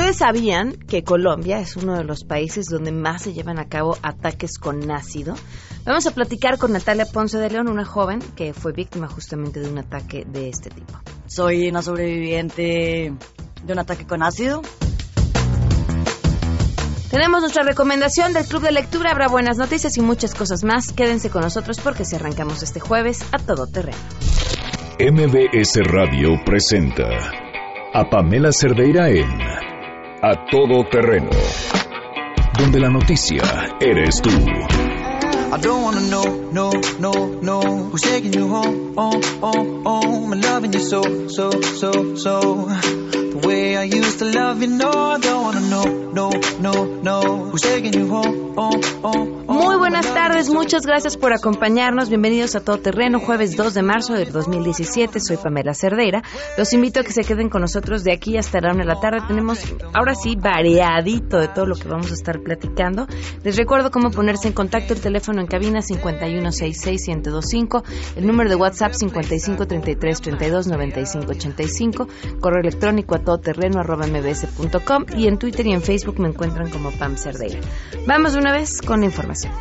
Ustedes sabían que Colombia es uno de los países donde más se llevan a cabo ataques con ácido. Vamos a platicar con Natalia Ponce de León, una joven que fue víctima justamente de un ataque de este tipo. Soy una sobreviviente de un ataque con ácido. Tenemos nuestra recomendación del Club de Lectura, habrá buenas noticias y muchas cosas más. Quédense con nosotros porque si arrancamos este jueves a todo terreno. MBS Radio presenta a Pamela Cerdeira en A Todo Terreno, donde la noticia eres tú. I don't wanna know, no, no, no. Muy buenas tardes, muchas gracias por acompañarnos. Bienvenidos a Todo Terreno, jueves 2 de marzo del 2017. Soy Pamela Cerdeira. Los invito a que se queden con nosotros de aquí hasta la una de la tarde. Tenemos ahora sí variadito de todo lo que vamos a estar platicando. Les recuerdo cómo ponerse en contacto. El teléfono en cabina 5166125, el número de WhatsApp 5533329585, correo electrónico todoterreno.mbs.com y en Twitter y en Facebook me encuentran como Pam Cerdeira. Vamos una vez con la información.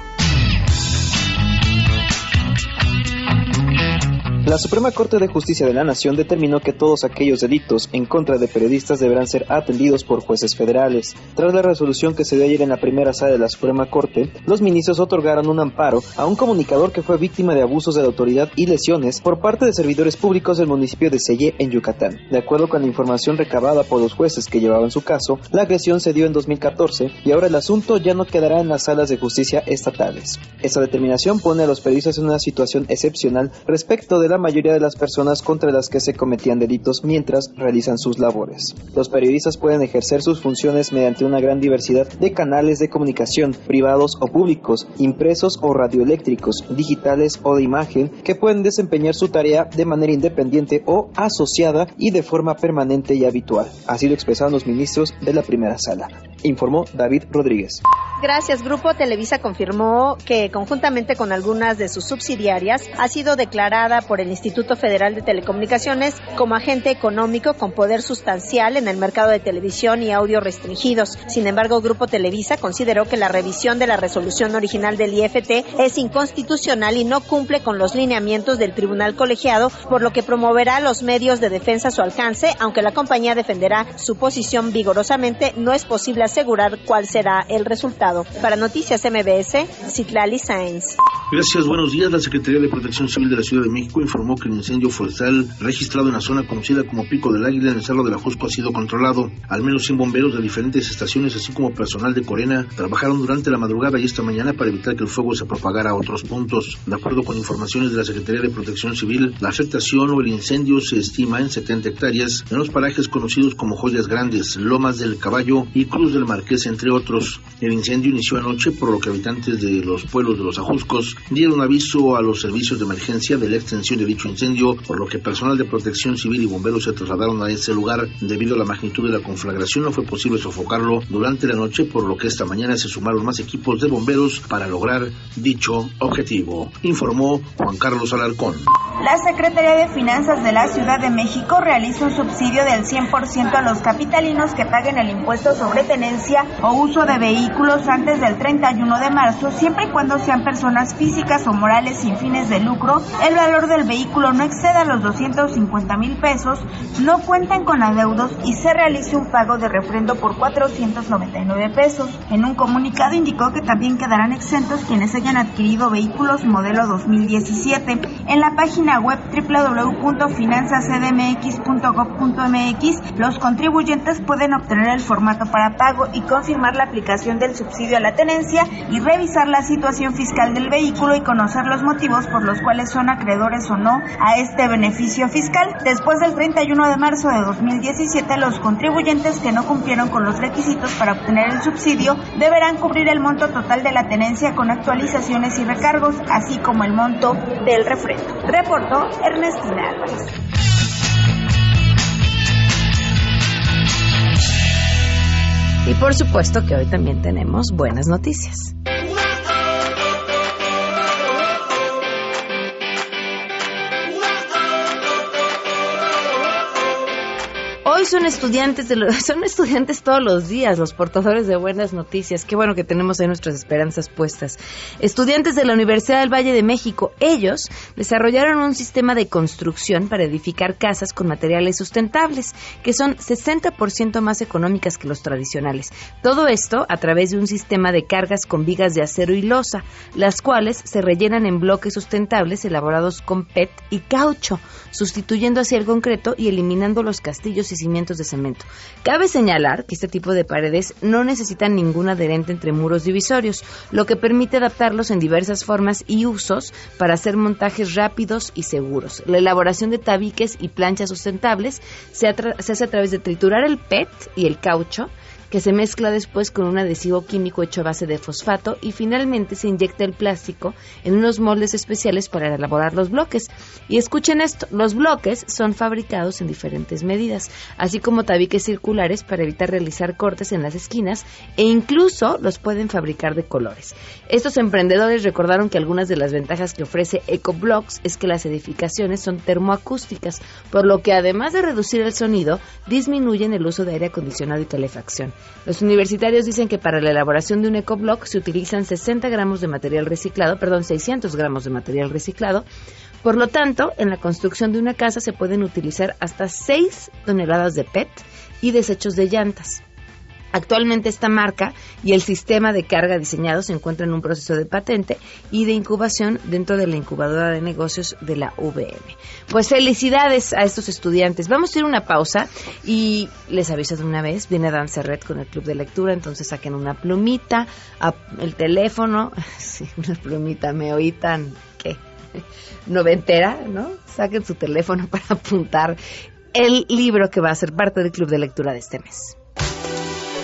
La Suprema Corte de Justicia de la Nación determinó que todos aquellos delitos en contra de periodistas deberán ser atendidos por jueces federales. Tras la resolución que se dio ayer en la primera sala de la Suprema Corte, los ministros otorgaron un amparo a un comunicador que fue víctima de abusos de la autoridad y lesiones por parte de servidores públicos del municipio de Selle, en Yucatán. De acuerdo con la información recabada por los jueces que llevaban su caso, la agresión se dio en 2014 y ahora el asunto ya no quedará en las salas de justicia estatales. Esta determinación pone a los periodistas en una situación excepcional respecto de la mayoría de las personas contra las que se cometían delitos mientras realizan sus labores. Los periodistas pueden ejercer sus funciones mediante una gran diversidad de canales de comunicación, privados o públicos, impresos o radioeléctricos, digitales o de imagen, que pueden desempeñar su tarea de manera independiente o asociada y de forma permanente y habitual. Así lo expresaron los ministros de la primera sala. Informó David Rodríguez. Gracias. Grupo Televisa confirmó que conjuntamente con algunas de sus subsidiarias ha sido declarada por el Instituto Federal de Telecomunicaciones como agente económico con poder sustancial en el mercado de televisión y audio restringidos. Sin embargo, Grupo Televisa consideró que la revisión de la resolución original del IFT es inconstitucional y no cumple con los lineamientos del tribunal colegiado, por lo que promoverá los medios de defensa a su alcance, aunque la compañía defenderá su posición vigorosamente, no es posible asegurar cuál será el resultado. Para Noticias MBS, Citlali Sáenz. Gracias, buenos días. La Secretaría de Protección Civil de la Ciudad de México informó que el incendio forestal registrado en la zona conocida como Pico del Águila en el Cerro de la Jusco ha sido controlado. Al menos 100 bomberos de diferentes estaciones, así como personal de Corena, trabajaron durante la madrugada y esta mañana para evitar que el fuego se propagara a otros puntos. De acuerdo con informaciones de la Secretaría de Protección Civil, la afectación o el incendio se estima en 70 hectáreas en los parajes conocidos como Joyas Grandes, Lomas del Caballo y Cruz del Marqués, entre otros. El incendio inició anoche, por lo que habitantes de los pueblos de los Ajuscos dieron aviso a los servicios de emergencia de la extensión de dicho incendio, por lo que personal de protección civil y bomberos se trasladaron a ese lugar. Debido a la magnitud de la conflagración, no fue posible sofocarlo durante la noche, por lo que esta mañana se sumaron más equipos de bomberos para lograr dicho objetivo, informó Juan Carlos Alarcón. La Secretaría de Finanzas de la Ciudad de México realiza un subsidio del 100% a los capitalinos que paguen el impuesto sobre tenencia o uso de vehículos antes del 31 de marzo, siempre y cuando sean personas físicas o morales sin fines de lucro, el valor del vehículo no exceda los 250 mil pesos, no cuenten con adeudos y se realice un pago de refrendo por 499 pesos. En un comunicado indicó que también quedarán exentos quienes hayan adquirido vehículos modelo 2017. En la página web www.finanzascdmx.gov.mx los contribuyentes pueden obtener el formato para pago y confirmar la aplicación del subsidio a la tenencia y revisar la situación fiscal del vehículo y conocer los motivos por los cuales son acreedores o no a este beneficio fiscal. Después del 31 de marzo de 2017, los contribuyentes que no cumplieron con los requisitos para obtener el subsidio deberán cubrir el monto total de la tenencia con actualizaciones y recargos, así como el monto del refrendo. Reportó Ernestina. Y por supuesto que hoy también tenemos buenas noticias. Son estudiantes son estudiantes todos los días, los portadores de buenas noticias. Qué bueno que tenemos ahí nuestras esperanzas puestas. Estudiantes de la Universidad del Valle de México, ellos desarrollaron un sistema de construcción para edificar casas con materiales sustentables, que son 60% más económicas que los tradicionales. Todo esto a través de un sistema de cargas con vigas de acero y losa, las cuales se rellenan en bloques sustentables elaborados con PET y caucho, sustituyendo así el concreto y eliminando los castillos y cimientos de cemento. Cabe señalar que este tipo de paredes no necesitan ningún adherente entre muros divisorios, lo que permite adaptarlos en diversas formas y usos para hacer montajes rápidos y seguros. La elaboración de tabiques y planchas sustentables se, hace a través de triturar el PET y el caucho, que se mezcla después con un adhesivo químico hecho a base de fosfato y finalmente se inyecta el plástico en unos moldes especiales para elaborar los bloques. Y escuchen esto, los bloques son fabricados en diferentes medidas, así como tabiques circulares para evitar realizar cortes en las esquinas e incluso los pueden fabricar de colores. Estos emprendedores recordaron que algunas de las ventajas que ofrece EcoBlocks es que las edificaciones son termoacústicas, por lo que además de reducir el sonido, disminuyen el uso de aire acondicionado y calefacción. Los universitarios dicen que para la elaboración de un EcoBlock se utilizan 60 gramos de material reciclado, perdón, 600 gramos de material reciclado. Por lo tanto, en la construcción de una casa se pueden utilizar hasta 6 toneladas de PET y desechos de llantas. Actualmente esta marca y el sistema de carga diseñado se encuentran en un proceso de patente y de incubación dentro de la incubadora de negocios de la VM. Pues felicidades a estos estudiantes. Vamos a ir a una pausa y les aviso de una vez, viene Dan Serret con el club de lectura, entonces saquen una plumita, el teléfono, sí, una plumita, me oí tan, ¿qué? Noventera, ¿no? Saquen su teléfono para apuntar el libro que va a ser parte del club de lectura de este mes.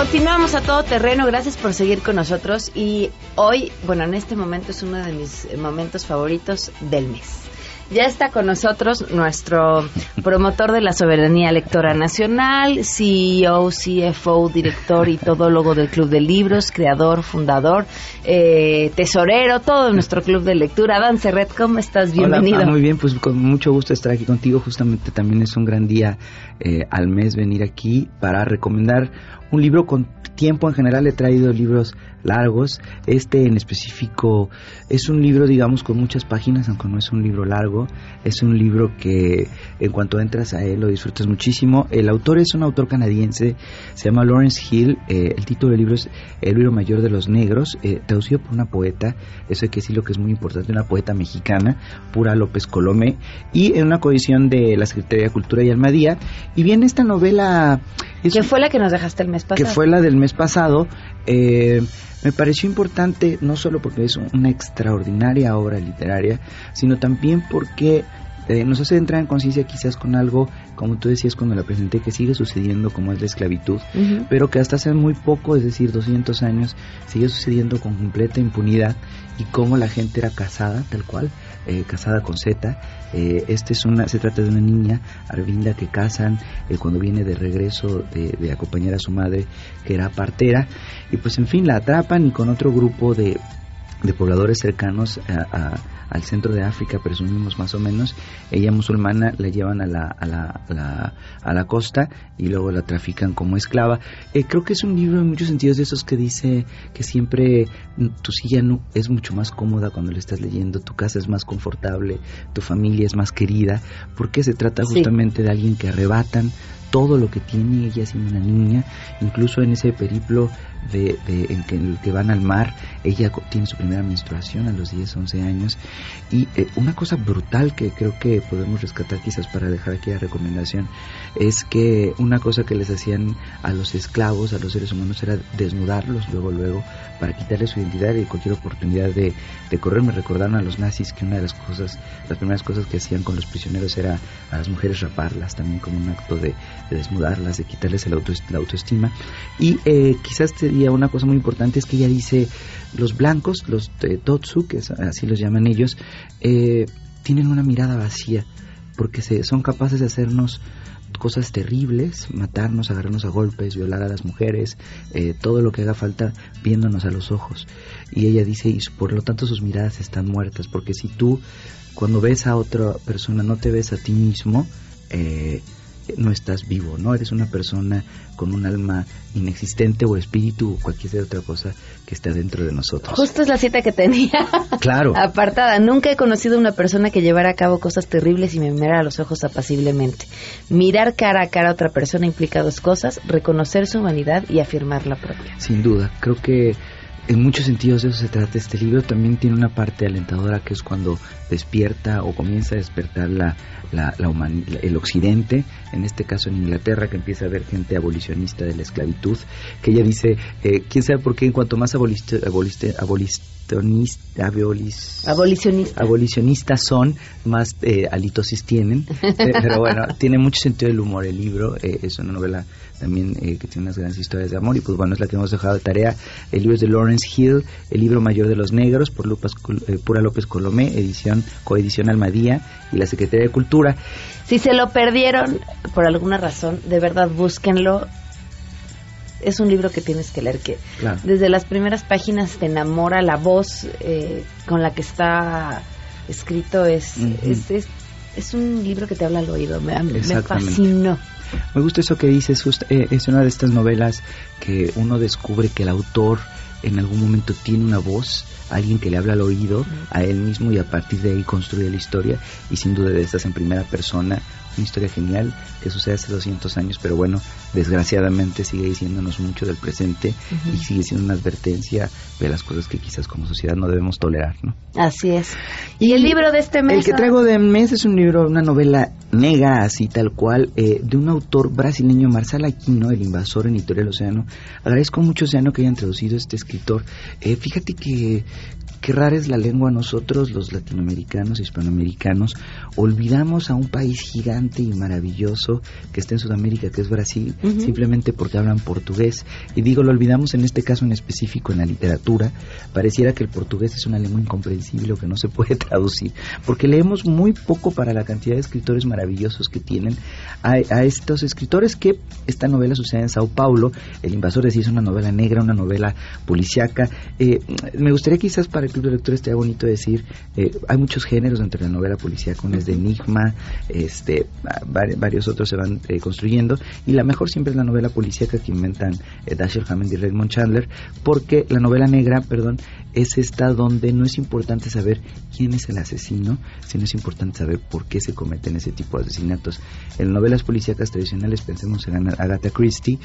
Continuamos a todo terreno, gracias por seguir con nosotros y hoy, bueno, en este momento es uno de mis momentos favoritos del mes. Ya está con nosotros nuestro promotor de la soberanía electoral nacional, CEO, CFO, director y todólogo del Club de Libros, creador, fundador, eh, tesorero, todo nuestro club de lectura. Dan Serret, ¿cómo estás? Bienvenido. Hola, muy bien, pues con mucho gusto estar aquí contigo. Justamente también es un gran día eh, al mes venir aquí para recomendar un libro con tiempo. En general he traído libros largos. Este en específico es un libro, digamos, con muchas páginas, aunque no es un libro largo. Es un libro que en cuanto entras a él lo disfrutas muchísimo. El autor es un autor canadiense, se llama Lawrence Hill. Eh, el título del libro es El libro mayor de los negros, eh, traducido por una poeta. Eso hay que decir lo que es muy importante, una poeta mexicana, Pura López Colomé, y en una coedición de la Secretaría de Cultura y Almadía. Y bien, esta novela... Es que fue la que nos dejaste el mes pasado. que fue la del mes pasado, eh, me pareció importante no solo porque es una extraordinaria obra literaria, sino también porque eh, nos hace entrar en conciencia quizás con algo, como tú decías cuando la presenté, que sigue sucediendo como es la esclavitud, pero que hasta hace muy poco, es decir, 200 años, sigue sucediendo con completa impunidad y cómo la gente era casada, tal cual, eh, casada con Z. Eh, este es una, se trata de una niña, Arvinda, que casan eh, cuando viene de regreso de, de acompañar a su madre, que era partera, y pues en fin, la atrapan y con otro grupo de, de pobladores cercanos a- a- al centro de África, presumimos más o menos, ella musulmana la llevan a la, a la, a la, a la costa y luego la trafican como esclava. Eh, creo que es un libro en muchos sentidos de esos que dice que siempre tu silla no, es mucho más cómoda cuando le estás leyendo, tu casa es más confortable, tu familia es más querida, porque se trata Sí. justamente de alguien que arrebatan todo lo que tiene ella siendo una niña, incluso en ese periplo de, en, que, el que van al mar. Ella tiene su primera menstruación a los 10, 11 años. Y eh, una cosa brutal que creo que podemos rescatar quizás para dejar aquí la recomendación es que una cosa que les hacían a los esclavos, a los seres humanos, era desnudarlos luego, luego, para quitarles su identidad y cualquier oportunidad de, de correr. Me recordaron a los nazis que una de las cosas, las primeras cosas que hacían con los prisioneros era a las mujeres raparlas, también como un acto de, desnudarlas, de quitarles el la autoestima. Y eh, quizás sería una cosa muy importante es que ella dice, los blancos, los Totsu, que así los llaman ellos, eh, tienen una mirada vacía, porque se, son capaces de hacernos cosas terribles, matarnos, agarrarnos a golpes, violar a las mujeres, eh, todo lo que haga falta viéndonos a los ojos. Y ella dice, y por lo tanto sus miradas están muertas, porque si tú cuando ves a otra persona no te ves a ti mismo, eh, no estás vivo, ¿no? Eres una persona con un alma inexistente o espíritu o cualquier otra cosa que está dentro de nosotros. Justo es la cita que tenía. Claro. Apartada. Nunca he conocido una persona que llevara a cabo cosas terribles y me mirara a los ojos apaciblemente. Mirar cara a cara a otra persona implica dos cosas, reconocer su humanidad y afirmar la propia. Sin duda. Creo que en muchos sentidos de eso se trata este libro. También tiene una parte alentadora que es cuando despierta o comienza a despertar la, la, el occidente, en este caso en Inglaterra, que empieza a haber gente abolicionista de la esclavitud, que ella dice, eh, quién sabe por qué en cuanto más aboliste, abolicionistas son, más eh, halitosis tienen. Eh, pero bueno, tiene mucho sentido el humor el libro. Eh, es una novela también eh, que tiene unas grandes historias de amor. Y pues bueno, es la que hemos dejado de tarea. El libro es de Lawrence Hill, El libro mayor de los negros, por Lupas, Pura López Colomé, edición, coedición Almadía y la Secretaría de Cultura. Si se lo perdieron por alguna razón, de verdad búsquenlo es un libro que tienes que leer, que desde las primeras páginas te enamora la voz eh, con la que está escrito, es, es, es, un libro que te habla al oído, me, me fascinó. Me gusta eso que dices, eh, es una de estas novelas que uno descubre que el autor en algún momento tiene una voz, alguien que le habla al oído a él mismo y a partir de ahí construye la historia y sin duda de estas en primera persona una historia genial que sucede hace 200 años, pero bueno, desgraciadamente sigue diciéndonos mucho del presente y sigue siendo una advertencia de las cosas que quizás como sociedad no debemos tolerar, ¿no? Así es. ¿Y, el libro de este mes? El que traigo de mes es un libro, una novela nega, así tal cual, eh, de un autor brasileño, Marcelo Aquino, El invasor en Editorial Océano. Agradezco mucho, Océano, que hayan traducido este escritor. Eh, fíjate que, Qué rara es la lengua nosotros, los latinoamericanos, hispanoamericanos, olvidamos a un país gigante y maravilloso que está en Sudamérica, que es Brasil, simplemente porque hablan portugués. Y digo, lo olvidamos en este caso en específico en la literatura. Pareciera que el portugués es una lengua incomprensible o que no se puede traducir, porque leemos muy poco para la cantidad de escritores maravillosos que tienen a, estos escritores que esta novela sucede en Sao Paulo. El invasor es una novela negra, una novela policiaca. Eh, me gustaría quizás para club de lectura estaría bonito decir, eh, hay muchos géneros entre la novela policíaca, es de enigma, este, varios otros se van eh, construyendo, y la mejor siempre es la novela policíaca que inventan eh, Dashiell Hammond y Raymond Chandler, porque la novela negra, perdón, es esta donde no es importante saber quién es el asesino, sino es importante saber por qué se cometen ese tipo de asesinatos. En novelas policíacas tradicionales, pensemos en Agatha Christie,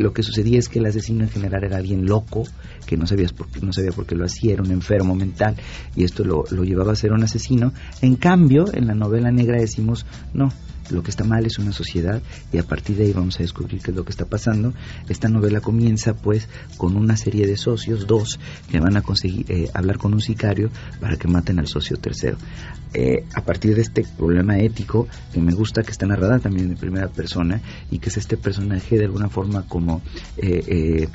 lo que sucedía es que el asesino en general era alguien loco, que no, sabías por, no sabía por qué lo hacía, era un enfermo, enfermo mental y esto lo, lo llevaba a ser un asesino. En cambio, en la novela negra decimos, no, lo que está mal es una sociedad y a partir de ahí vamos a descubrir qué es lo que está pasando. Esta novela comienza pues con una serie de socios, dos, que van a conseguir eh, hablar con un sicario para que maten al socio tercero. Eh, a partir de este problema ético que me gusta que está narrada también en primera persona y que es este personaje de alguna forma como eh,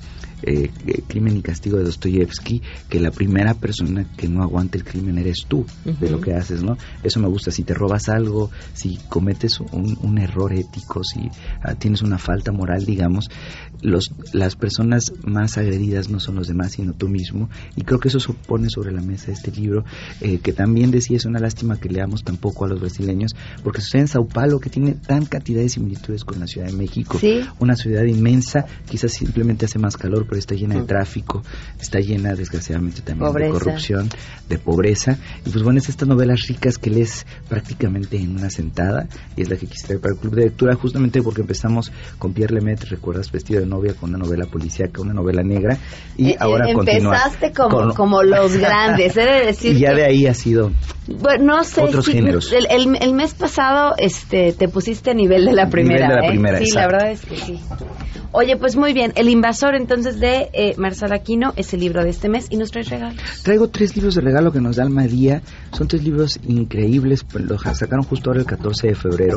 eh, eh, Crimen y Castigo de Dostoyevsky, que la primera persona que no aguanta el crimen eres tú de lo que haces, ¿no? Eso me gusta. Si te robas algo, si cometes un, error ético, si ah, tienes una falta moral, digamos, los, las personas más agredidas no son los demás, sino tú mismo. Y creo que eso supone sobre la mesa este libro, eh, que también decía es una lástima que leamos tampoco a los brasileños, porque sucede en Sao Paulo, que tiene tan cantidad de similitudes con la Ciudad de México. Una ciudad inmensa, quizás simplemente hace más calor, pero está llena de tráfico, está llena desgraciadamente también de corrupción, de pobreza. Y pues bueno, es estas novelas ricas que lees prácticamente en una sentada y es la que quise traer para el club de lectura justamente porque empezamos con Pierre Lemaitre, recuerdas, vestido de novia con una novela policíaca, una novela negra y Eh, ahora eh, Empezaste como, con- como los grandes, he de decir y ya que- de ahí ha sido Bueno, no sé. Otros sí, géneros. El, el- el mes pasado este, te pusiste a nivel de la primera. Nivel de la ¿eh? primera, Sí, exacto. la verdad es que sí. Oye, pues muy bien. El invasor entonces de eh, Marsala Aquino es el libro de este mes y nos traes regalos. Traigo tres libros de regalo que nos da Almadía. Son tres libros increíbles. pues, Los sacaron justo ahora el 14 de febrero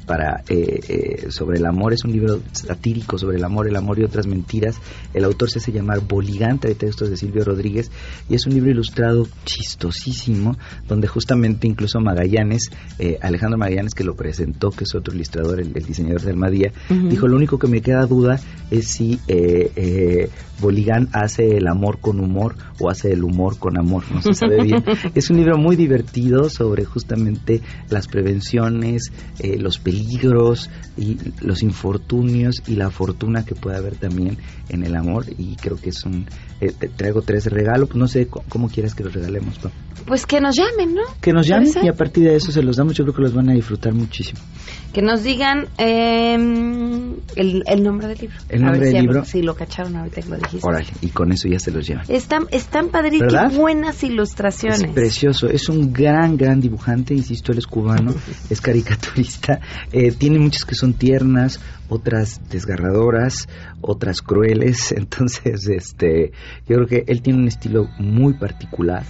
para eh, eh, sobre el amor. Es un libro satírico sobre el amor, el amor y otras mentiras. El autor se hace llamar Boligante de textos de Silvio Rodríguez y es un libro ilustrado chistosísimo donde justamente incluso Magallanes, eh, Alejandro Magallanes que lo presentó, que es otro ilustrador, el, el diseñador de Almadía, dijo lo único que me queda duda es si eh, Boligán hace el amor con humor o hace el humor con amor, no se sabe bien. es un libro muy divertido sobre justamente las prevenciones, eh, los peligros y los infortunios y la fortuna que puede haber también en el amor y creo que es un... eh, traigo tres de regalo, pues no sé cómo quieras que los regalemos, Pam. Pues que nos llamen, ¿no? Que nos llamen y a partir de eso se los damos, yo creo que los van a disfrutar muchísimo. Que nos digan eh, el, el nombre del libro. El A nombre ver del si, libro. Si lo cacharon ahorita que lo dijiste. Órale, y con eso ya se los llevan. Están, están padrísimas, buenas ilustraciones. Es precioso, es un gran, gran dibujante, insisto, él es cubano, es caricaturista, eh, tiene muchas que son tiernas, otras desgarradoras, otras crueles, entonces, este, yo creo que él tiene un estilo muy particular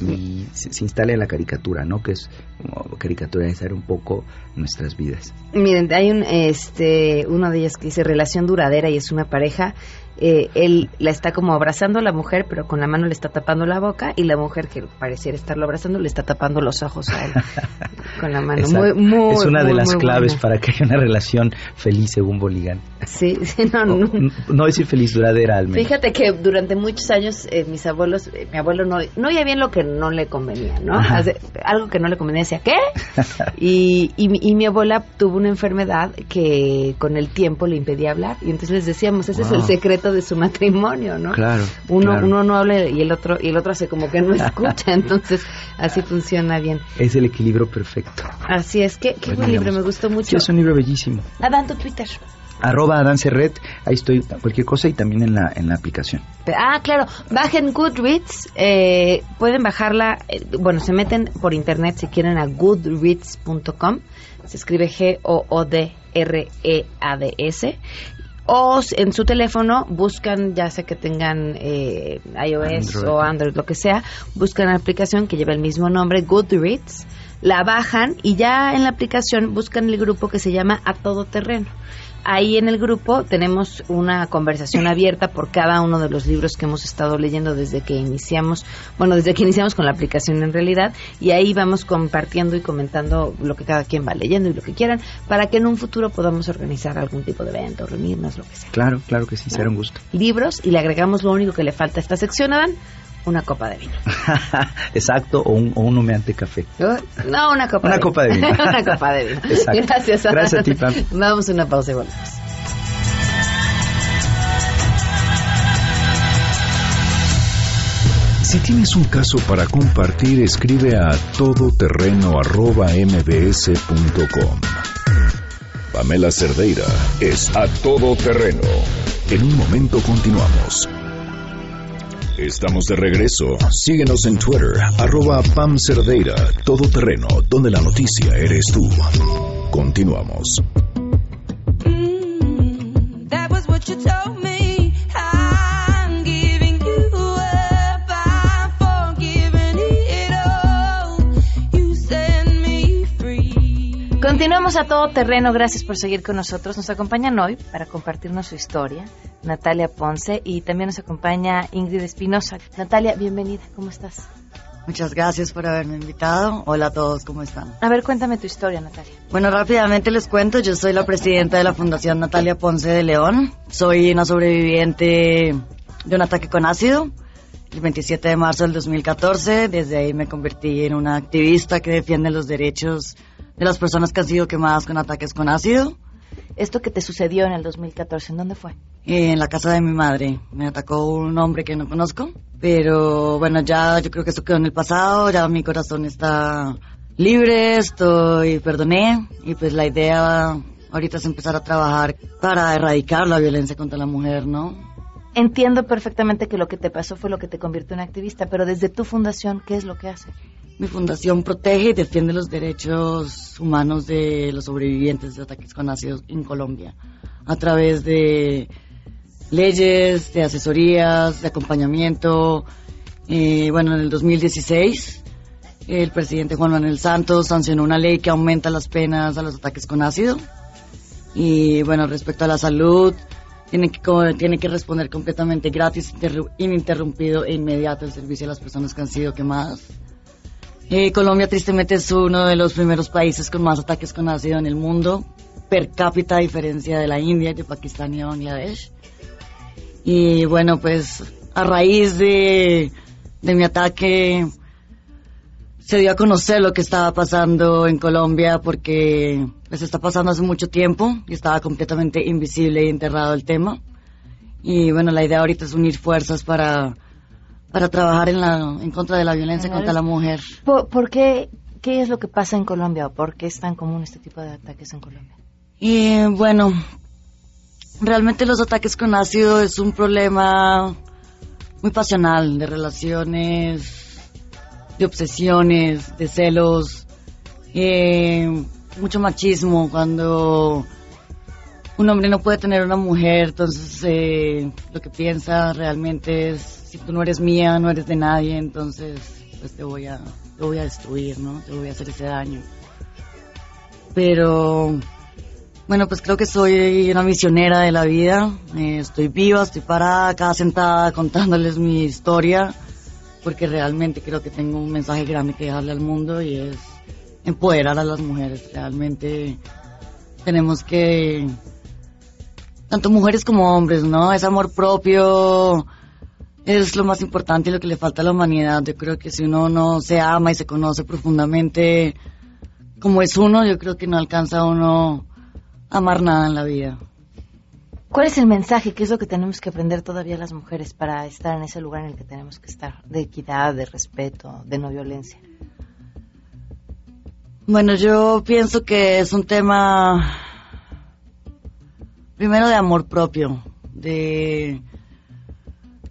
y se, se instala en la caricatura, ¿no? Que es como caricaturizar un poco nuestras vidas. Miren, hay un, este, uno de ellas que dice relación duradera y es una pareja. Eh, él la está como abrazando a la mujer, pero con la mano le está tapando la boca y la mujer que pareciera estarlo abrazando le está tapando los ojos a él con la mano. Muy, es una de las claves buena. para que haya una relación feliz según Boligán. Sí, sí, no, No, no. no decir feliz duradera al menos. Fíjate que durante muchos años eh, mis abuelos, eh, mi abuelo no, no oía bien lo que no le convenía, ¿no? Hace- algo que no le convenía decía, ¿qué? y, y, mi- y mi abuela tuvo una enfermedad que con el tiempo le impedía hablar y entonces les decíamos, ese es el secreto de su matrimonio, ¿no? Claro. Uno, claro. uno no habla y el otro y el otro hace como que no escucha, entonces así funciona bien. Es el equilibrio perfecto. Así es que qué buen libro, me gustó mucho. Sí, es un libro bellísimo. Adán, tu Twitter. Arroba Adán Serret, ahí estoy, cualquier cosa y también en la, en la aplicación. Ah, claro, bajen Goodreads, eh, pueden bajarla, eh, bueno, se meten por internet si quieren a goodreads.com, se escribe G-O-O-D-R-E-A-D-S, o s- en su teléfono buscan, ya sea que tengan eh, iOS Android. o Android, lo que sea, buscan la aplicación que lleva el mismo nombre, Goodreads, la bajan y ya en la aplicación buscan el grupo que se llama A Todo Terreno. Ahí en el grupo tenemos una conversación abierta por cada uno de los libros que hemos estado leyendo desde que iniciamos, bueno, desde que iniciamos con la aplicación en realidad, y ahí vamos compartiendo y comentando lo que cada quien va leyendo y lo que quieran, para que en un futuro podamos organizar algún tipo de evento, reunirnos, lo que sea. Claro, claro que sí, será un gusto. Libros, y le agregamos lo único que le falta a esta sección, Adán, una copa de vino. Exacto, o un, o un humeante café. No, una copa Una de copa de vino. una copa de vino. Exacto. Gracias, Adán. Gracias a ti, Pam. Vamos a una pausa y volvemos. Si tienes un caso para compartir, escribe a todoterreno.mbs.com. Pamela Cerdeira es a todoterreno. En un momento continuamos. Estamos de regreso. Síguenos en Twitter, arroba Pam Cerdeira, todoterreno, donde la noticia eres tú. Continuamos. That was what you told me. Free. Continuamos a todo terreno, gracias por seguir con nosotros. Nos acompañan hoy para compartirnos su historia Natalia Ponce y también nos acompaña Ingrid Espinosa. Natalia, bienvenida, ¿cómo estás? Muchas gracias por haberme invitado. Hola a todos, ¿cómo están? A ver, cuéntame tu historia, Natalia. Bueno, rápidamente les cuento, yo soy la presidenta de la Fundación Natalia Ponce de León. Soy una sobreviviente de un ataque con ácido el 27 de marzo del 2014. Desde ahí me convertí en una activista que defiende los derechos de las personas que han sido quemadas con ataques con ácido. Esto que te sucedió en el 2014, ¿en dónde fue? Eh, en la casa de mi madre. Me atacó un hombre que no conozco, pero bueno, ya yo creo que eso quedó en el pasado, ya mi corazón está libre, estoy, perdoné, y pues la idea ahorita es empezar a trabajar para erradicar la violencia contra la mujer, ¿no? Entiendo perfectamente que lo que te pasó fue lo que te convirtió en activista, pero desde tu fundación, ¿qué es lo que hace? Mi fundación protege y defiende los derechos humanos de los sobrevivientes de ataques con ácidos en Colombia a través de leyes, de asesorías, de acompañamiento. Eh, bueno, en el 2016 el presidente Juan Manuel Santos sancionó una ley que aumenta las penas a los ataques con ácido. Y bueno, respecto a la salud, tiene que, tiene que responder completamente gratis, interru- ininterrumpido e inmediato el servicio a las personas que han sido quemadas. Eh, Colombia tristemente es uno de los primeros países con más ataques con ácido en el mundo, per cápita a diferencia de la India, de Pakistán y de Bangladesh. Y bueno, pues a raíz de, de mi ataque se dio a conocer lo que estaba pasando en Colombia porque pues está pasando hace mucho tiempo y estaba completamente invisible y enterrado el tema. Y bueno, la idea ahorita es unir fuerzas para, para trabajar en, la, en contra de la violencia contra la mujer. ¿Por, por qué, qué es lo que pasa en Colombia o por qué es tan común este tipo de ataques en Colombia? Y bueno, realmente los ataques con ácido es un problema muy pasional de relaciones, de obsesiones, de celos, eh, mucho machismo cuando un hombre no puede tener una mujer, entonces eh, lo que piensa realmente es tú no eres mía, no eres de nadie, entonces pues te voy a, te voy a destruir, ¿no? Te voy a hacer ese daño. Pero bueno, pues creo que soy una misionera de la vida. Eh, estoy viva, estoy parada acá sentada contándoles mi historia, porque realmente creo que tengo un mensaje grande que dejarle al mundo y es empoderar a las mujeres. Realmente tenemos que, tanto mujeres como hombres, ¿no? Ese amor propio es lo más importante y lo que le falta a la humanidad. Yo creo que si uno no se ama y se conoce profundamente como es uno, yo creo que no alcanza uno a amar nada en la vida. ¿Cuál es el mensaje? ¿Qué es lo que tenemos que aprender todavía las mujeres para estar en ese lugar en el que tenemos que estar? De equidad, de respeto, de no violencia. Bueno, yo pienso que es un tema primero de amor propio, de,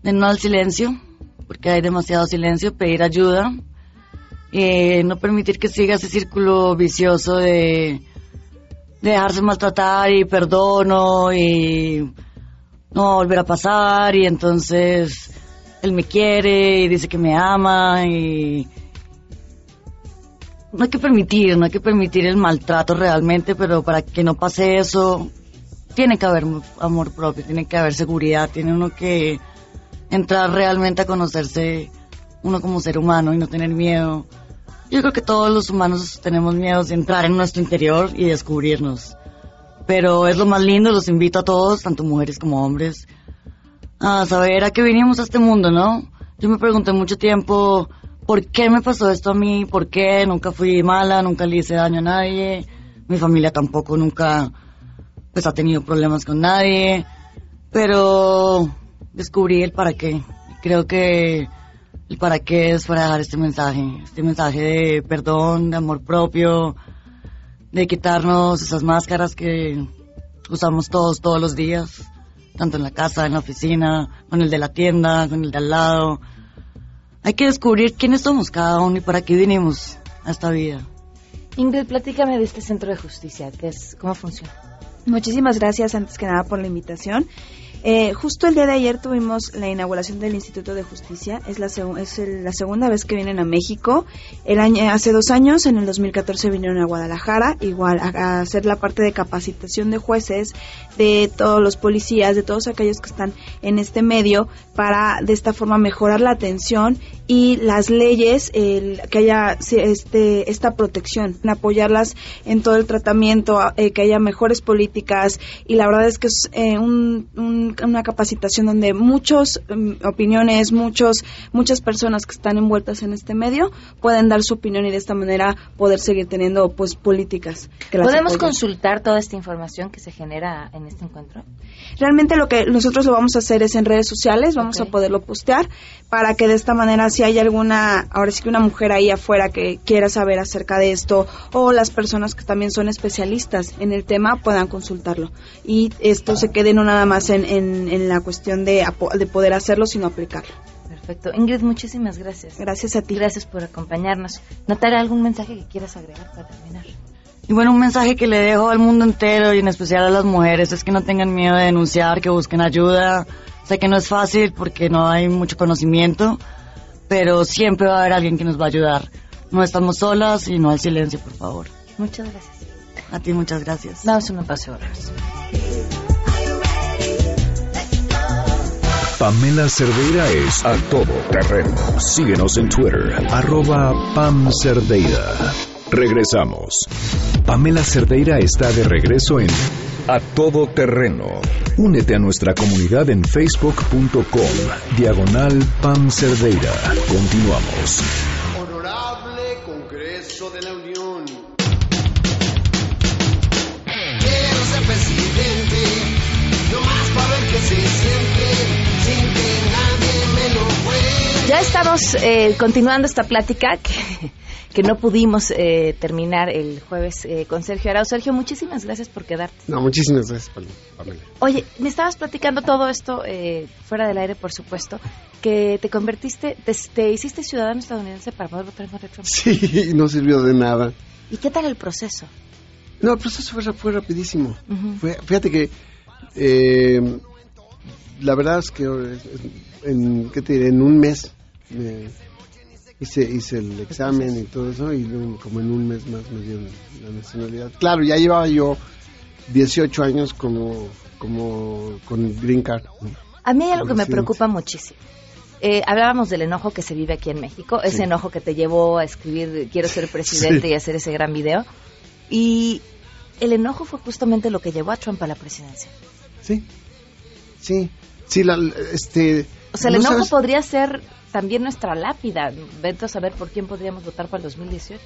de no al silencio, porque hay demasiado silencio, pedir ayuda, eh, no permitir que siga ese círculo vicioso de, de dejarse maltratar y perdono y no volver a pasar y entonces él me quiere y dice que me ama y no hay que permitir, no hay que permitir el maltrato realmente, pero para que no pase eso, tiene que haber amor propio, tiene que haber seguridad, tiene uno que entrar realmente a conocerse uno como ser humano y no tener miedo. Yo creo que todos los humanos tenemos miedo de entrar en nuestro interior y descubrirnos. Pero es lo más lindo, los invito a todos, tanto mujeres como hombres, a saber a qué vinimos a este mundo, ¿no? Yo me pregunté mucho tiempo, ¿por qué me pasó esto a mí? ¿Por qué? Nunca fui mala, nunca le hice daño a nadie. Mi familia tampoco nunca pues ha tenido problemas con nadie. Pero descubrí el para qué. Creo que el para qué es para dejar este mensaje. Este mensaje de perdón, de amor propio, de quitarnos esas máscaras que usamos todos, todos los días. Tanto en la casa, en la oficina, con el de la tienda, con el de al lado. Hay que descubrir quiénes somos cada uno y para qué vinimos a esta vida. Ingrid, platícame de este centro de justicia, ¿qué es, ¿cómo funciona? Muchísimas gracias antes que nada por la invitación. Eh, justo el día de ayer tuvimos la inauguración del Instituto de Justicia. Es la, es el- la segunda vez que vienen a México. El año, hace dos años, en el 2014, vinieron a Guadalajara, igual a hacer la parte de capacitación de jueces, de todos los policías, de todos aquellos que están en este medio, para de esta forma mejorar la atención y las leyes, el, que haya este, esta protección, apoyarlas en todo el tratamiento, eh, que haya mejores políticas y la verdad es que es eh, un- un- una capacitación donde muchos mm, opiniones, muchos, muchas personas que están envueltas en este medio pueden dar su opinión y de esta manera poder seguir teniendo pues políticas que las ¿Podemos apoyen. consultar toda esta información que se genera en este encuentro? Realmente lo que nosotros lo vamos a hacer es en redes sociales, vamos a poderlo postear para que de esta manera si hay alguna, ahora sí que una mujer ahí afuera que quiera saber acerca de esto o las personas que también son especialistas en el tema puedan consultarlo y esto se quede no nada más en, en, en la cuestión de, de poder hacerlo sino aplicarlo. Perfecto. Ingrid, muchísimas gracias. Gracias a ti. Gracias por acompañarnos. Natalia, ¿algún mensaje que quieras agregar para terminar? Y bueno, un mensaje que le dejo al mundo entero y en especial a las mujeres es que no tengan miedo de denunciar, que busquen ayuda. Sé que no es fácil porque no hay mucho conocimiento, pero siempre va a haber alguien que nos va a ayudar. No estamos solas y no al silencio, por favor. Muchas gracias. A ti muchas gracias. Damos un paseo horas. Pamela Cerdeira es a todo terreno. Síguenos en Twitter, arroba Pam Cerdeira. Regresamos. Pamela Cerdeira está de regreso en A Todo Terreno. Únete a nuestra comunidad en facebook.com, diagonal Pam Cerdeira. Continuamos. Honorable Congreso de la Unión. Quiero ser presidente, no más para ver qué se siente, sin que nadie me lo cuente. Ya estamos eh, continuando esta plática que, que no pudimos eh, terminar el jueves eh, con Sergio Arau. Sergio, muchísimas gracias por quedarte. No, muchísimas gracias, Pam- Pamela. Oye, me estabas platicando todo esto, eh, fuera del aire, por supuesto, que te convertiste, te, te hiciste ciudadano estadounidense para poder votar de Trump. Sí, no sirvió de nada. ¿Y qué tal el proceso? No, el proceso fue, fue rapidísimo. Fue- fíjate que eh, la verdad es que en, ¿qué te diré? en un mes me hice, hice el examen y todo eso y luego como en un mes más me dieron la nacionalidad. Claro, ya llevaba yo 18 años como, como con Green Card. A mí hay algo que me preocupa muchísimo. Eh, hablábamos del enojo que se vive aquí en México, ese Sí. enojo que te llevó a escribir Quiero ser presidente Sí. y hacer ese gran video. Y el enojo fue justamente lo que llevó a Trump a la presidencia. Sí, sí, sí, la, este... O sea, el no enojo sabes- podría ser también nuestra lápida. Vete a saber por quién podríamos votar para el 2018.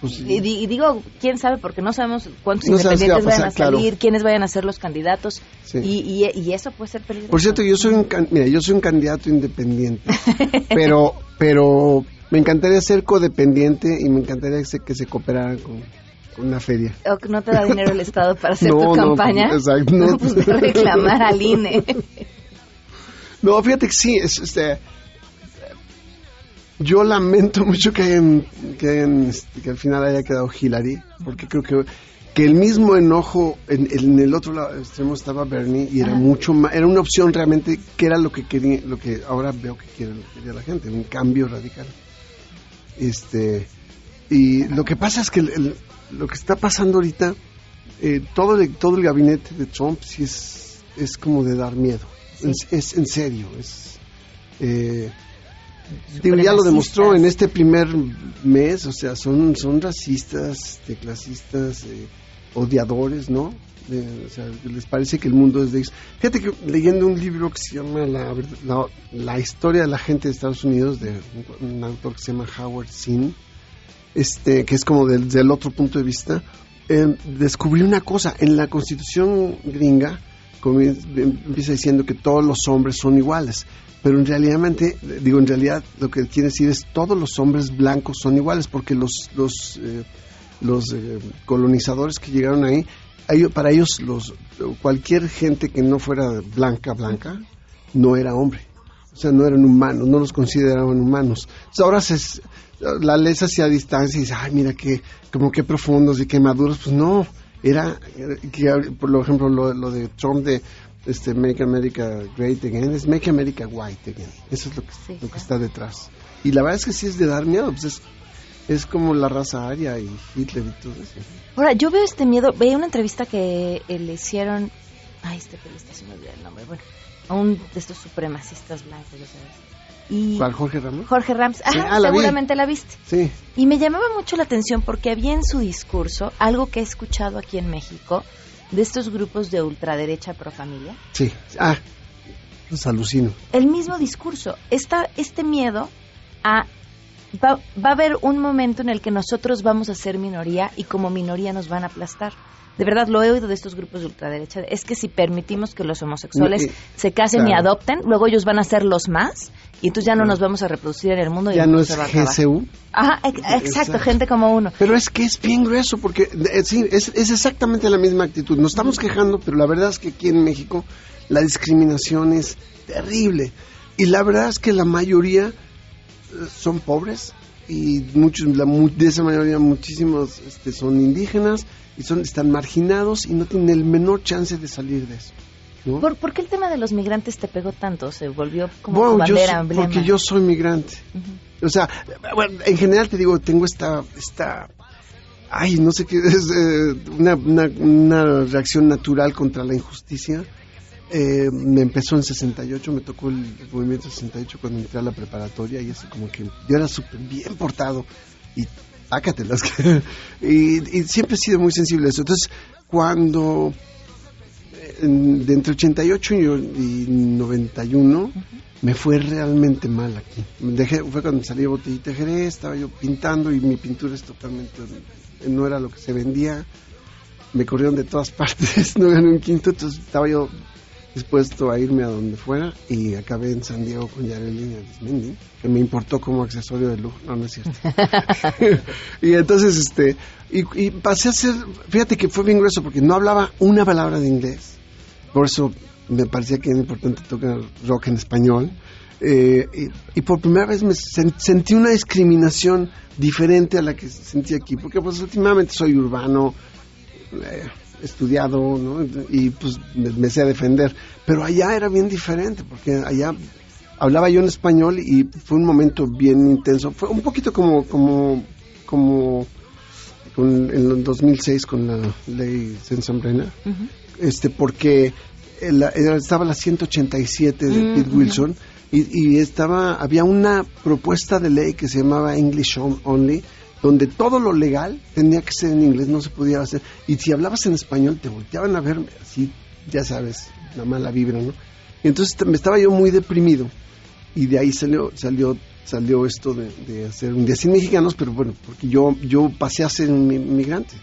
pues, Y, y digo, quién sabe, porque no sabemos cuántos No qué va a independientes vayan a claro. salir, quiénes vayan a ser los candidatos. Sí. Y, y- y eso puede ser peligroso. Por cierto, yo soy un can- mira, yo soy un candidato independiente, pero pero me encantaría ser codependiente y me encantaría que se, que se cooperara con, con una feria. O que no te da dinero el Estado para hacer No, tu no, campaña. pues, exacto, no. pues reclamar al INE. No, fíjate que sí, es, este, yo lamento mucho que hayan, que hayan, este, que al final haya quedado Hillary, porque creo que que el mismo enojo en, en el otro lado extremo estaba Bernie y era Ajá. mucho más, era una opción realmente que era lo que quería, lo que ahora veo que quiere, quería la gente, un cambio radical. Este y lo que pasa es que el- el- lo que está pasando ahorita, eh, todo el, todo el gabinete de Trump sí es es como de dar miedo, es, es en serio, es eh, digo, ya lo demostró en este primer mes, o sea, son, son racistas, este, clasistas, eh, odiadores, ¿no? De- o sea, les parece que el mundo es de ellos. Fíjate que leyendo un libro que se llama La, la, la historia de la gente de Estados Unidos, de un, un autor que se llama Howard Zinn, este, que es como del, del otro punto de vista, eh, descubrí una cosa, en la constitución gringa comie- empieza diciendo que todos los hombres son iguales, pero en realidad, digo, en realidad lo que quiere decir es todos los hombres blancos son iguales, porque los, los, eh, los eh, colonizadores que llegaron ahí, para ellos los, cualquier gente que no fuera blanca, blanca, no era hombre. O sea, no eran humanos, no los consideraban humanos. Entonces, ahora se, la lees hacia distancia y dices, ay, mira qué, como qué profundos y qué maduros. Pues no, era, que, por ejemplo, lo, lo de Trump de este, Make America Great Again, es Make America White Again. Eso es lo que, lo que está detrás. Y la verdad es que sí es de dar miedo, pues es, es como la raza aria y Hitler y todo eso. Ahora, yo veo este miedo. Veía una entrevista que eh, le hicieron. Ay, este periodista se me olvidó el nombre. Bueno, a un de estos supremacistas blancos, ya sabes. Y ¿Cuál, Jorge Ramos? Jorge Rams, Sí, ah, la vi. seguramente la viste. Sí. Y me llamaba mucho la atención porque había en su discurso algo que he escuchado aquí en México de estos grupos de ultraderecha pro familia. Sí. Ah, los alucino. El mismo discurso, esta, este miedo a... Va, va a haber un momento en el que nosotros vamos a ser minoría y como minoría nos van a aplastar. De verdad, lo he oído de estos grupos de ultraderecha. Es que si permitimos que los homosexuales se casen y adopten, luego ellos van a ser los más y entonces ya no nos vamos a reproducir en el mundo. y Ya el no es se va a. Ajá, ex- exacto, Exacto. gente como uno. Pero es que es bien grueso, porque eh, sí, es, es exactamente la misma actitud. Nos estamos quejando, pero la verdad es que aquí en México la discriminación es terrible. Y la verdad es que la mayoría eh, son pobres y muchos, la, de esa mayoría muchísimos este, son indígenas y son, están marginados y no tienen el menor chance de salir de eso. ¿no? ¿Por, por qué el tema de los migrantes te pegó tanto? Se volvió como yo bandera, soy- emblema. porque yo soy migrante. O sea, bueno, en general te digo, tengo esta, esta, ay, no sé qué, es eh, una, una, una reacción natural contra la injusticia. Eh, me empezó en 68, me tocó el, el movimiento 68 cuando entré a la preparatoria y eso como que yo era súper bien portado y pácatelas. y, y siempre he sido muy sensible a eso. Entonces, cuando eh, en- de entre 88 y, y 91 me fue realmente mal aquí. Dejé, fue cuando salí de Botellita Jerez, estaba yo pintando y mi pintura es totalmente, no era lo que se vendía. Me corrieron de todas partes, no gané un quinto, entonces estaba yo dispuesto a irme a donde fuera y acabé en San Diego con Yareli Arismendi, que me importó como accesorio de lujo. No, no es cierto. y entonces, este, y, y pasé a ser, fíjate que fue bien grueso porque no hablaba una palabra de inglés. Por eso me parecía que era importante tocar rock en español. Eh, y, y por primera vez me sen- sentí una discriminación diferente a la que sentí aquí, porque pues últimamente soy urbano, eh, estudiado, ¿no? Y pues me, me sé defender. Pero allá era bien diferente, porque allá hablaba yo en español y fue un momento bien intenso. Fue un poquito como, como, como con- en el 2006 con la ley Sensenbrenner, este, porque el- era- estaba la 187 de Mm, Pete ujú. Wilson y, y estaba, había una propuesta de ley que se llamaba English On- Only, donde todo lo legal tenía que ser en inglés, no se podía hacer. Y si hablabas en español, te volteaban a ver así, ya sabes, la mala vibra, ¿no? Y entonces me estaba yo muy deprimido. Y de ahí salió, salió, salió esto de, hacer un día sin mexicanos, pero bueno, porque yo, yo pasé a ser un mi- migrante.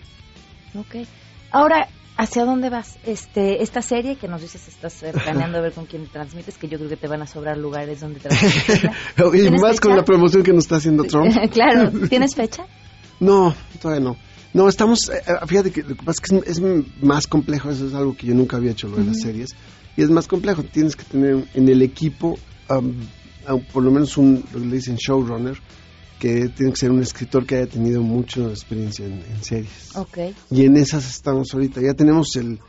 Ok. Ahora, ¿hacia dónde vas? Este, esta serie que nos dices estás eh, planeando ver con quién transmites, que yo creo que te van a sobrar lugares donde transmitirla. Y ¿Tienes más con la promoción que nos está haciendo Trump. claro, ¿tienes fecha? No, todavía no. No, estamos, eh, eh, fíjate que lo que pasa es que es, es más complejo, eso es algo que yo nunca había hecho, lo de las series, y es más complejo, tienes que tener en el equipo, am, por lo menos un, lo que le dicen showrunner, que tiene que ser un escritor que haya tenido mucha experiencia en, en series. Ok. Y en esas estamos ahorita, ya tenemos el,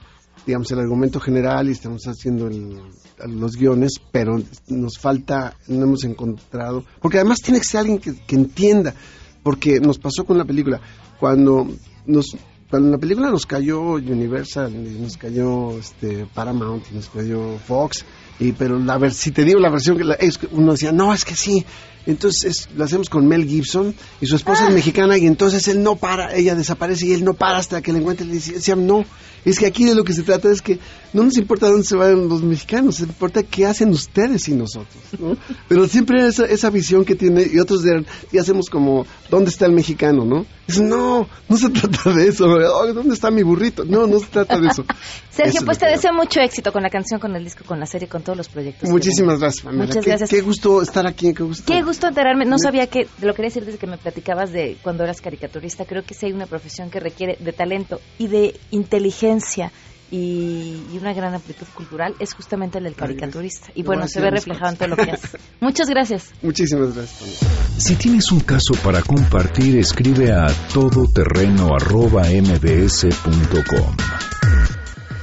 digamos, el argumento general y estamos haciendo el- los guiones, pero nos falta, no hemos encontrado, porque además tiene que ser alguien que, que entienda, porque nos pasó con la película, cuando nos cuando la película nos cayó Universal, nos cayó este Paramount, y nos cayó Fox, y pero la ver, si te digo la versión que la- uno decía, no, es que sí. Entonces es- lo hacemos con Mel Gibson y su esposa es mexicana y entonces él no para, ella desaparece y él no para hasta que la encuentre y le dice, no, es que aquí de lo que se trata es que no nos importa dónde se van los mexicanos, nos importa qué hacen ustedes y nosotros, ¿no? Pero siempre esa, esa visión que tiene y otros dirán, y hacemos como, ¿dónde está el mexicano, no? Dicen, no, no se trata de eso, "Oh, ¿dónde está mi burrito? No, no se trata de eso. Sergio, Eso pues te deseo mucho éxito con la canción, con el disco, con la serie, con todos los proyectos. Muchísimas gracias, Pamela. Muchas Qué- gracias. Qué gusto estar aquí, qué gusto. Qué gusto enterarme. No sabía que, lo quería decir desde que me platicabas de cuando eras caricaturista. Creo que sí hay una profesión que requiere de talento y de inteligencia y, y una gran amplitud cultural. Es justamente el del caricaturista. Y bueno, se ve reflejado en todo lo que haces. Muchas gracias. Muchísimas gracias. Si tienes un caso para compartir, escribe a todoterreno.mbs.com.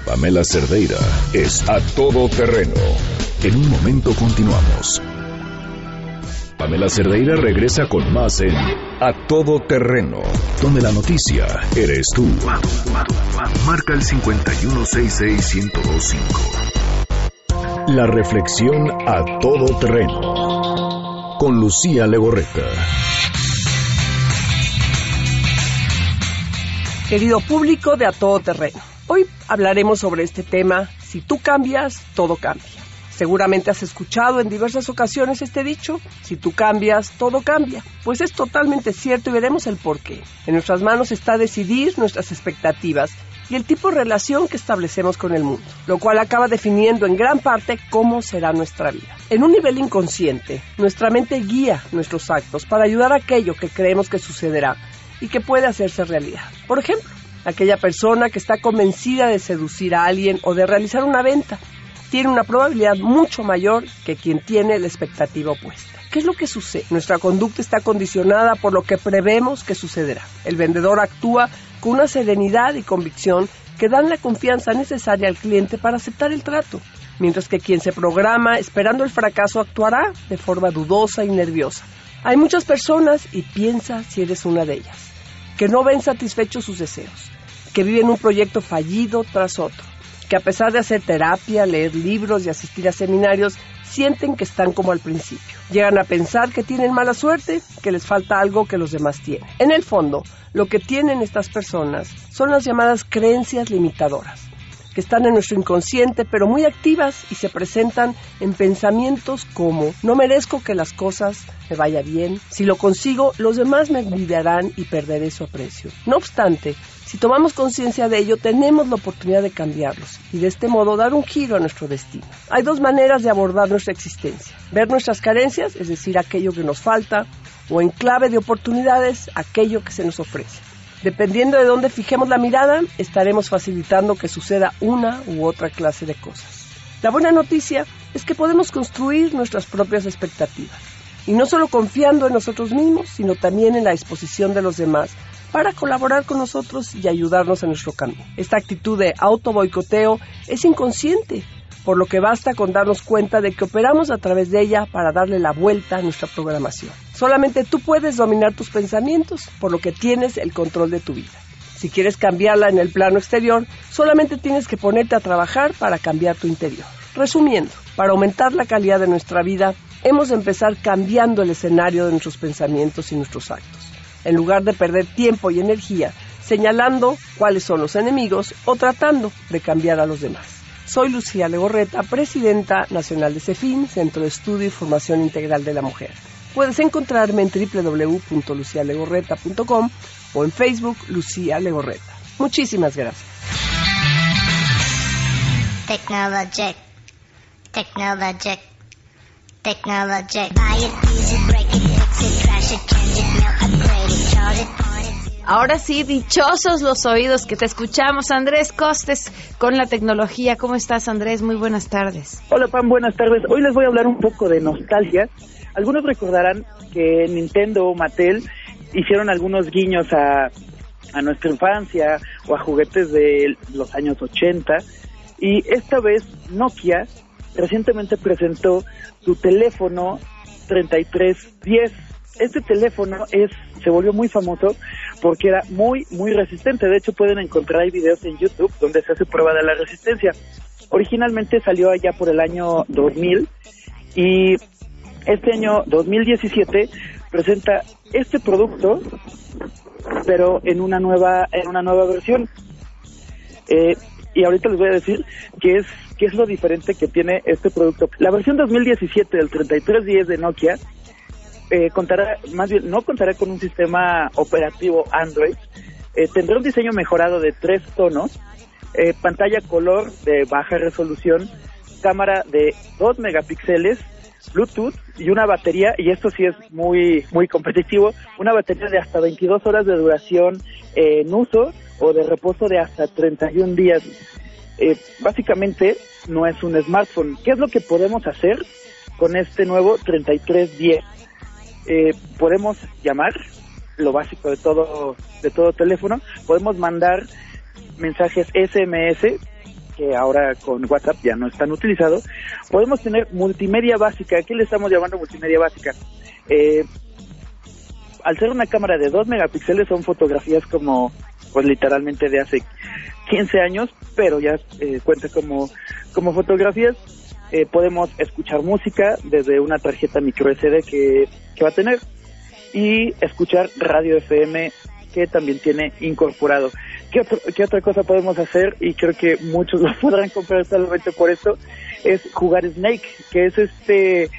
Pamela Cerdeira es a todo terreno. En un momento continuamos. Pamela Cerdeira regresa con más en A Todo Terreno, donde la noticia eres tú. Marca el 5166125. La reflexión a todo terreno. con Lucía Legorreta. Querido público de A Todo Terreno, hoy hablaremos sobre este tema, si tú cambias, todo cambia. Seguramente has escuchado en diversas ocasiones este dicho, si tú cambias, todo cambia. Pues es totalmente cierto y veremos el por qué. En nuestras manos está decidir nuestras expectativas y el tipo de relación que establecemos con el mundo, lo cual acaba definiendo en gran parte cómo será nuestra vida. En un nivel inconsciente, nuestra mente guía nuestros actos para ayudar a aquello que creemos que sucederá y que puede hacerse realidad. Por ejemplo, aquella persona que está convencida de seducir a alguien o de realizar una venta tiene una probabilidad mucho mayor que quien tiene la expectativa opuesta. ¿Qué es lo que sucede? Nuestra conducta está condicionada por lo que prevemos que sucederá. El vendedor actúa con una serenidad y convicción que dan la confianza necesaria al cliente para aceptar el trato, mientras que quien se programa esperando el fracaso actuará de forma dudosa y nerviosa. Hay muchas personas, y piensa si eres una de ellas, que no ven satisfechos sus deseos, que viven un proyecto fallido tras otro, que a pesar de hacer terapia, leer libros y asistir a seminarios, sienten que están como al principio. Llegan a pensar que tienen mala suerte, que les falta algo que los demás tienen. En el fondo, lo que tienen estas personas son las llamadas creencias limitadoras, que están en nuestro inconsciente pero muy activas y se presentan en pensamientos como no merezco que las cosas me vaya bien, si lo consigo los demás me envidiarán y perderé su aprecio. No obstante, si tomamos conciencia de ello, tenemos la oportunidad de cambiarlos y de este modo dar un giro a nuestro destino. Hay dos maneras de abordar nuestra existencia. Ver nuestras carencias, es decir, aquello que nos falta, o en clave de oportunidades, aquello que se nos ofrece. Dependiendo de dónde fijemos la mirada, estaremos facilitando que suceda una u otra clase de cosas. La buena noticia es que podemos construir nuestras propias expectativas, y no solo confiando en nosotros mismos, sino también en la disposición de los demás para colaborar con nosotros y ayudarnos en nuestro camino. Esta actitud de autoboicoteo es inconsciente, por lo que basta con darnos cuenta de que operamos a través de ella para darle la vuelta a nuestra programación. Solamente tú puedes dominar tus pensamientos, por lo que tienes el control de tu vida. Si quieres cambiarla en el plano exterior, solamente tienes que ponerte a trabajar para cambiar tu interior. Resumiendo, para aumentar la calidad de nuestra vida, hemos de empezar cambiando el escenario de nuestros pensamientos y nuestros actos en lugar de perder tiempo y energía señalando cuáles son los enemigos o tratando de cambiar a los demás. Soy Lucía Legorreta, presidenta nacional de CEFIN, Centro de Estudio y Formación Integral de la Mujer. Puedes encontrarme en www.lucialegorreta.com o en Facebook Lucía Legorreta. Muchísimas gracias. Technologic. Technologic. Technologic. Buy break it, trash Ahora sí, dichosos los oídos que te escuchamos. Andrés Costes con la tecnología. ¿Cómo estás, Andrés? Muy buenas tardes. Hola, Pam, buenas tardes. Hoy les voy a hablar un poco de nostalgia. Algunos recordarán que Nintendo o Mattel hicieron algunos guiños a, a nuestra infancia o a juguetes de los años 80. Y esta vez Nokia recientemente presentó su teléfono 3310. Este teléfono es se volvió muy famoso porque era muy muy resistente. De hecho pueden encontrar ahí videos en YouTube donde se hace prueba de la resistencia. Originalmente salió allá por el año 2000 y este año 2017 presenta este producto pero en una nueva en una nueva versión. Eh, y ahorita les voy a decir qué es qué es lo diferente que tiene este producto. La versión 2017 del 3310 de Nokia eh, contará, más bien, no contará con un sistema operativo Android, eh, tendrá un diseño mejorado de tres tonos, eh, pantalla color de baja resolución, cámara de 2 megapíxeles, Bluetooth y una batería, y esto sí es muy, muy competitivo, una batería de hasta 22 horas de duración en uso o de reposo de hasta 31 días. Eh, básicamente no es un smartphone. ¿Qué es lo que podemos hacer con este nuevo 3310? Eh, podemos llamar, lo básico de todo, de todo teléfono, podemos mandar mensajes SMS, que ahora con WhatsApp ya no están utilizados, podemos tener multimedia básica, ¿qué le estamos llamando multimedia básica? Eh, al ser una cámara de 2 megapíxeles son fotografías como, pues literalmente de hace 15 años, pero ya eh, cuenta como, como fotografías. Eh, podemos escuchar música desde una tarjeta micro SD que, que va a tener y escuchar radio FM que también tiene incorporado. ¿Qué, otro- qué otra cosa podemos hacer? Y creo que muchos lo podrán comprar solamente por eso, es jugar Snake, que es este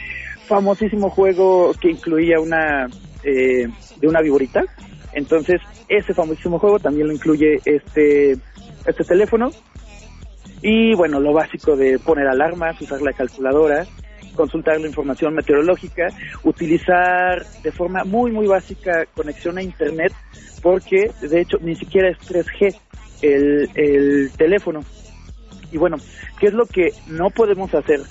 famosísimo juego que incluía una eh, de una viborita. Entonces, ese famosísimo juego también lo incluye este, este teléfono. Y bueno, lo básico de poner alarmas, usar la calculadora, consultar la información meteorológica, utilizar de forma muy, muy básica conexión a Internet, porque de hecho ni siquiera es 3G el, el teléfono. Y bueno, ¿qué es lo que no podemos hacer?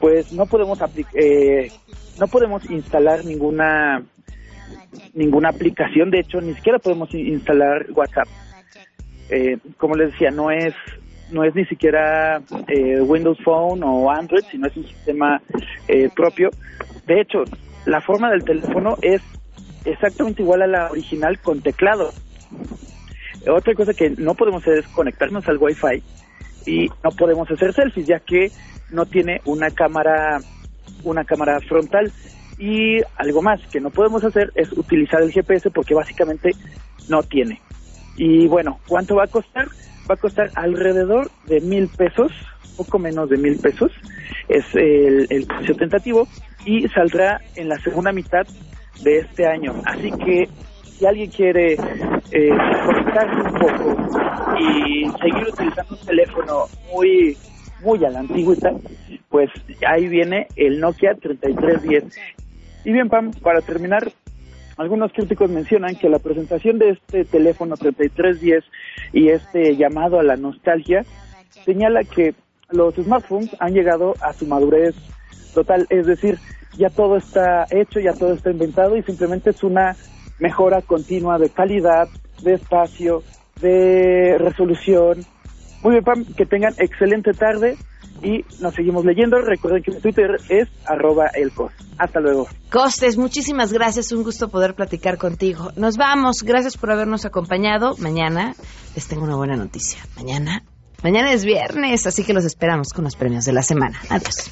Pues no podemos eh, no podemos instalar ninguna ninguna aplicación, de hecho ni siquiera podemos in- instalar WhatsApp. Eh, como les decía, no es no es ni siquiera eh, Windows Phone o Android, sino es un sistema eh, propio. De hecho, la forma del teléfono es exactamente igual a la original con teclado. Otra cosa que no podemos hacer es conectarnos al Wi-Fi y no podemos hacer selfies ya que no tiene una cámara una cámara frontal y algo más que no podemos hacer es utilizar el GPS porque básicamente no tiene y bueno cuánto va a costar va a costar alrededor de mil pesos poco menos de mil pesos es el, precio tentativo y saldrá en la segunda mitad de este año así que si alguien quiere eh, un poco y seguir utilizando un teléfono muy muy a la antigüita, pues ahí viene el Nokia 3310. Y bien, Pam, para terminar, algunos críticos mencionan que la presentación de este teléfono 3310 y este llamado a la nostalgia señala que los smartphones han llegado a su madurez total, es decir, ya todo está hecho, ya todo está inventado y simplemente es una mejora continua de calidad, de espacio, de resolución. Muy bien, Pam, que tengan excelente tarde y nos seguimos leyendo. Recuerden que mi Twitter es arroba elcos. Hasta luego. Costes, muchísimas gracias, un gusto poder platicar contigo. Nos vamos, gracias por habernos acompañado. Mañana les tengo una buena noticia. Mañana, mañana es viernes, así que los esperamos con los premios de la semana. Adiós.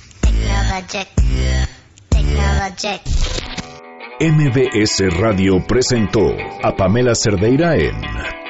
MBS Radio presentó a Pamela Cerdeira en